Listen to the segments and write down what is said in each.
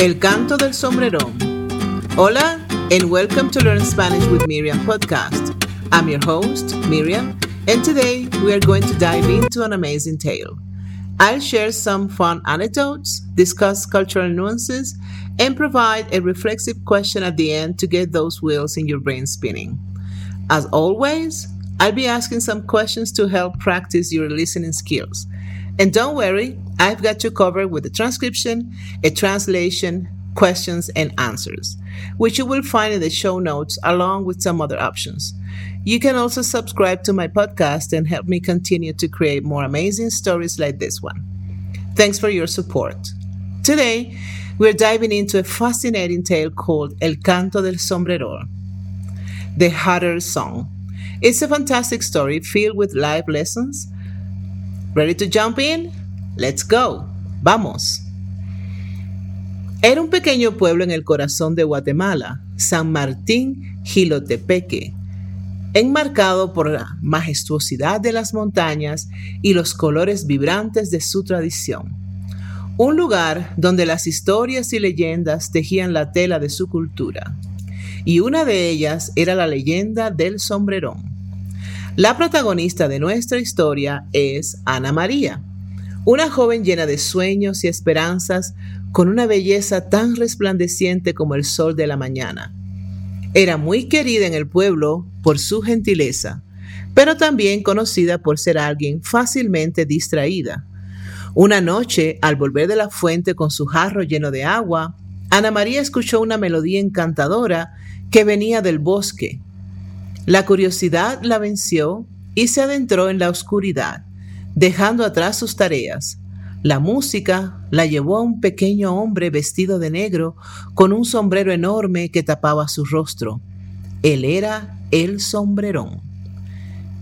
El canto del sombrerón. Hola, and welcome to Learn Spanish with Miriam podcast. I'm your host, Miriam, and today we are going to dive into an amazing tale. I'll share some fun anecdotes, discuss cultural nuances, and provide a reflexive question at the end to get those wheels in your brain spinning. As always, I'll be asking some questions to help practice your listening skills. And don't worry, I've got you covered with a transcription, a translation, questions, and answers, which you will find in the show notes along with some other options. You can also subscribe to my podcast and help me continue to create more amazing stories like this one. Thanks for your support. Today, we're diving into a fascinating tale called El Canto del Sombrerón, the Hatter Song. It's a fantastic story filled with life lessons Ready to jump in? Let's go. Vamos. Era un pequeño pueblo en el corazón de Guatemala, San Martín Gilotepeque, enmarcado por la majestuosidad de las montañas y los colores vibrantes de su tradición. Un lugar donde las historias y leyendas tejían la tela de su cultura. Y una de ellas era la leyenda del sombrerón. La protagonista de nuestra historia es Ana María, una joven llena de sueños y esperanzas con una belleza tan resplandeciente como el sol de la mañana. Era muy querida en el pueblo por su gentileza, pero también conocida por ser alguien fácilmente distraída. Una noche, al volver de la fuente con su jarro lleno de agua, Ana María escuchó una melodía encantadora que venía del bosque la curiosidad la venció y se adentró en la oscuridad, dejando atrás sus tareas. La música la llevó a un pequeño hombre vestido de negro con un sombrero enorme que tapaba su rostro. Él era el sombrerón.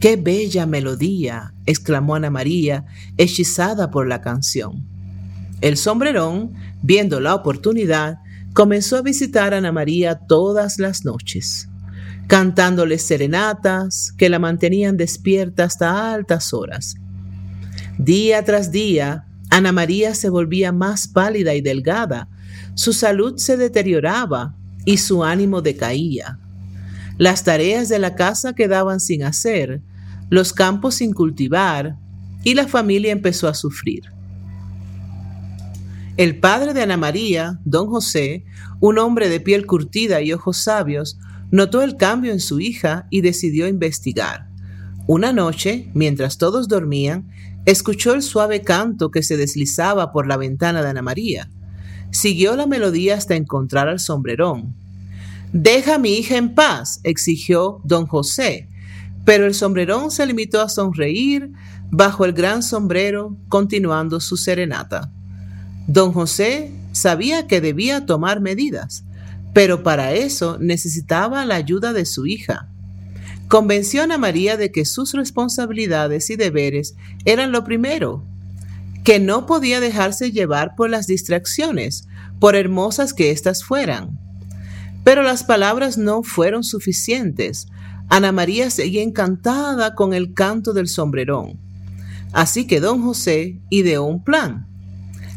¡Qué bella melodía! exclamó Ana María, hechizada por la canción. El sombrerón, viendo la oportunidad, comenzó a visitar a Ana María todas las noches cantándoles serenatas que la mantenían despierta hasta altas horas. Día tras día, Ana María se volvía más pálida y delgada, su salud se deterioraba y su ánimo decaía. Las tareas de la casa quedaban sin hacer, los campos sin cultivar, y la familia empezó a sufrir. El padre de Ana María, don José, un hombre de piel curtida y ojos sabios, Notó el cambio en su hija y decidió investigar. Una noche, mientras todos dormían, escuchó el suave canto que se deslizaba por la ventana de Ana María. Siguió la melodía hasta encontrar al sombrerón. Deja a mi hija en paz, exigió don José, pero el sombrerón se limitó a sonreír bajo el gran sombrero, continuando su serenata. Don José sabía que debía tomar medidas pero para eso necesitaba la ayuda de su hija. Convenció a María de que sus responsabilidades y deberes eran lo primero, que no podía dejarse llevar por las distracciones, por hermosas que éstas fueran. Pero las palabras no fueron suficientes. Ana María seguía encantada con el canto del sombrerón. Así que don José ideó un plan.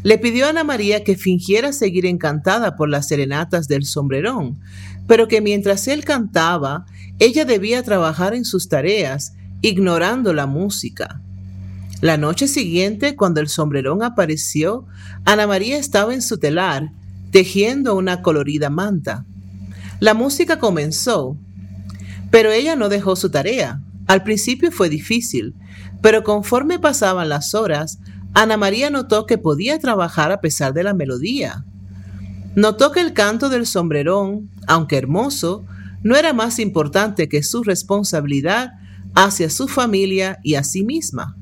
Le pidió a Ana María que fingiera seguir encantada por las serenatas del sombrerón, pero que mientras él cantaba, ella debía trabajar en sus tareas, ignorando la música. La noche siguiente, cuando el sombrerón apareció, Ana María estaba en su telar, tejiendo una colorida manta. La música comenzó, pero ella no dejó su tarea. Al principio fue difícil, pero conforme pasaban las horas, Ana María notó que podía trabajar a pesar de la melodía. Notó que el canto del sombrerón, aunque hermoso, no era más importante que su responsabilidad hacia su familia y a sí misma.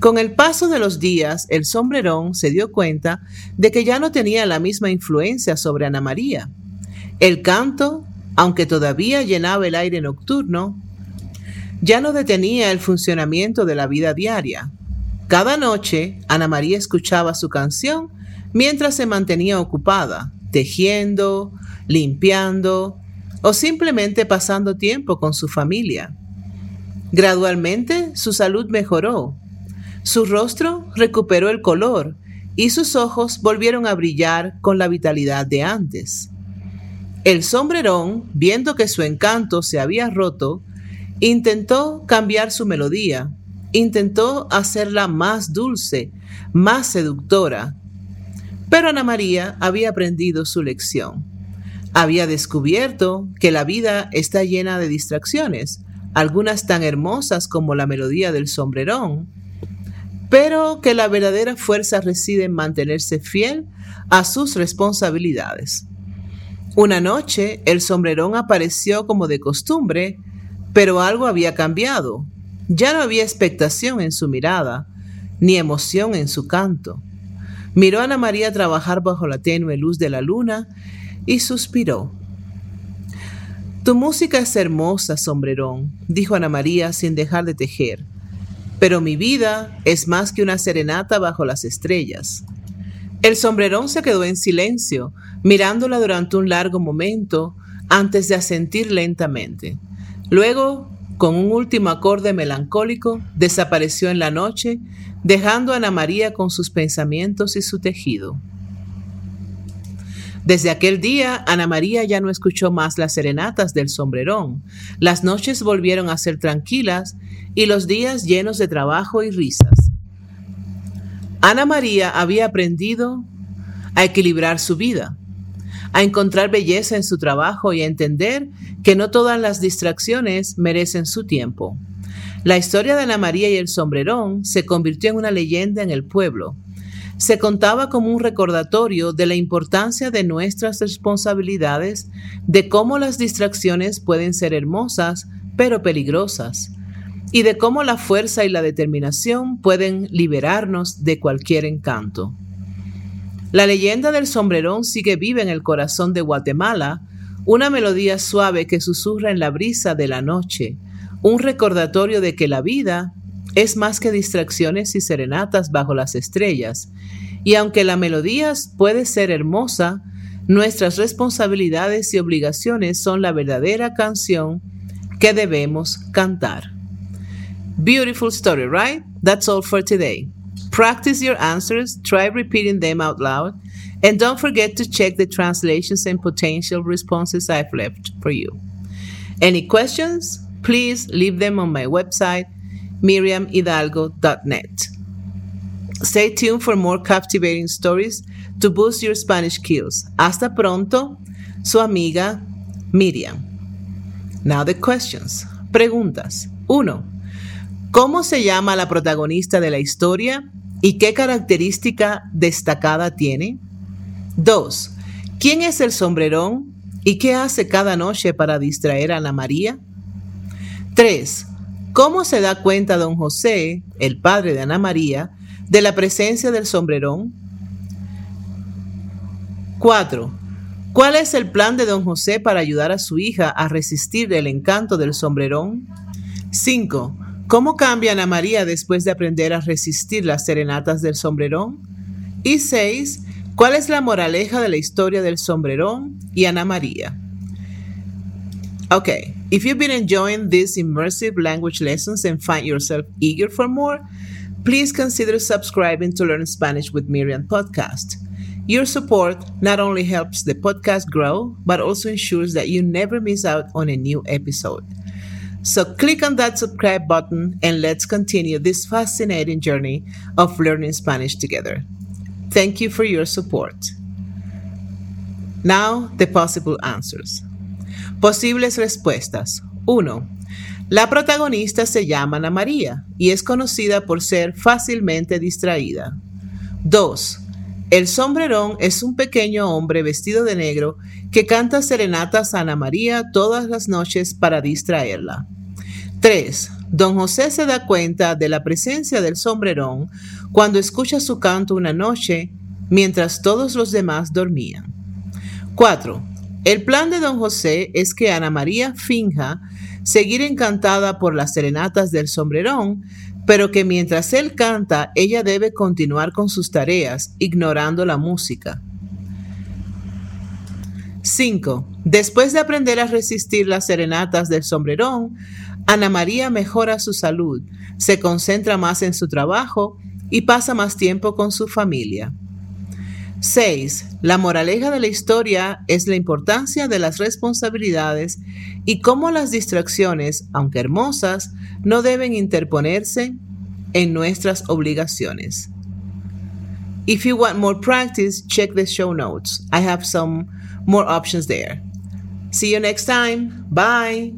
Con el paso de los días, el sombrerón se dio cuenta de que ya no tenía la misma influencia sobre Ana María. El canto, aunque todavía llenaba el aire nocturno, ya no detenía el funcionamiento de la vida diaria. Cada noche, Ana María escuchaba su canción mientras se mantenía ocupada, tejiendo, limpiando o simplemente pasando tiempo con su familia. Gradualmente su salud mejoró, su rostro recuperó el color y sus ojos volvieron a brillar con la vitalidad de antes. El sombrerón, viendo que su encanto se había roto, intentó cambiar su melodía, intentó hacerla más dulce, más seductora. Pero Ana María había aprendido su lección. Había descubierto que la vida está llena de distracciones, algunas tan hermosas como la melodía del sombrerón, pero que la verdadera fuerza reside en mantenerse fiel a sus responsabilidades. Una noche el sombrerón apareció como de costumbre, pero algo había cambiado. Ya no había expectación en su mirada, ni emoción en su canto. Miró a Ana María trabajar bajo la tenue luz de la luna y suspiró. Tu música es hermosa, sombrerón, dijo Ana María sin dejar de tejer pero mi vida es más que una serenata bajo las estrellas. El sombrerón se quedó en silencio, mirándola durante un largo momento antes de asentir lentamente. Luego, con un último acorde melancólico, desapareció en la noche, dejando a Ana María con sus pensamientos y su tejido. Desde aquel día, Ana María ya no escuchó más las serenatas del sombrerón. Las noches volvieron a ser tranquilas y los días llenos de trabajo y risas. Ana María había aprendido a equilibrar su vida, a encontrar belleza en su trabajo y a entender que no todas las distracciones merecen su tiempo. La historia de Ana María y el sombrerón se convirtió en una leyenda en el pueblo se contaba como un recordatorio de la importancia de nuestras responsabilidades, de cómo las distracciones pueden ser hermosas, pero peligrosas, y de cómo la fuerza y la determinación pueden liberarnos de cualquier encanto. La leyenda del sombrerón sigue viva en el corazón de Guatemala, una melodía suave que susurra en la brisa de la noche, un recordatorio de que la vida es más que distracciones y serenatas bajo las estrellas, y aunque la melodía puede ser hermosa, nuestras responsabilidades y obligaciones son la verdadera canción que debemos cantar. Beautiful story, right? That's all for today. Practice your answers, try repeating them out loud, and don't forget to check the translations and potential responses I've left for you. Any questions? Please leave them on my website miriamhidalgo.net. Stay tuned for more captivating stories to boost your Spanish skills. Hasta pronto, su amiga Miriam. Now the questions. Preguntas. 1. ¿Cómo se llama la protagonista de la historia y qué característica destacada tiene? 2. ¿Quién es el sombrerón y qué hace cada noche para distraer a Ana María? 3. ¿Cómo se da cuenta don José, el padre de Ana María, de la presencia del sombrerón? 4. ¿Cuál es el plan de don José para ayudar a su hija a resistir el encanto del sombrerón? 5. ¿Cómo cambia Ana María después de aprender a resistir las serenatas del sombrerón? Y 6. ¿Cuál es la moraleja de la historia del sombrerón y Ana María? Okay, if you've been enjoying these immersive language lessons and find yourself eager for more, please consider subscribing to Learn Spanish with Miriam podcast. Your support not only helps the podcast grow, but also ensures that you never miss out on a new episode. So click on that subscribe button and let's continue this fascinating journey of learning Spanish together. Thank you for your support. Now, the possible answers. Posibles respuestas. 1. La protagonista se llama Ana María y es conocida por ser fácilmente distraída. 2. El sombrerón es un pequeño hombre vestido de negro que canta serenatas a Ana María todas las noches para distraerla. 3. Don José se da cuenta de la presencia del sombrerón cuando escucha su canto una noche mientras todos los demás dormían. 4. El plan de don José es que Ana María finja seguir encantada por las serenatas del sombrerón, pero que mientras él canta, ella debe continuar con sus tareas, ignorando la música. 5. Después de aprender a resistir las serenatas del sombrerón, Ana María mejora su salud, se concentra más en su trabajo y pasa más tiempo con su familia. 6. La moraleja de la historia es la importancia de las responsabilidades y cómo las distracciones, aunque hermosas, no deben interponerse en nuestras obligaciones. If you want more practice, check the show notes. I have some more options there. See you next time. Bye.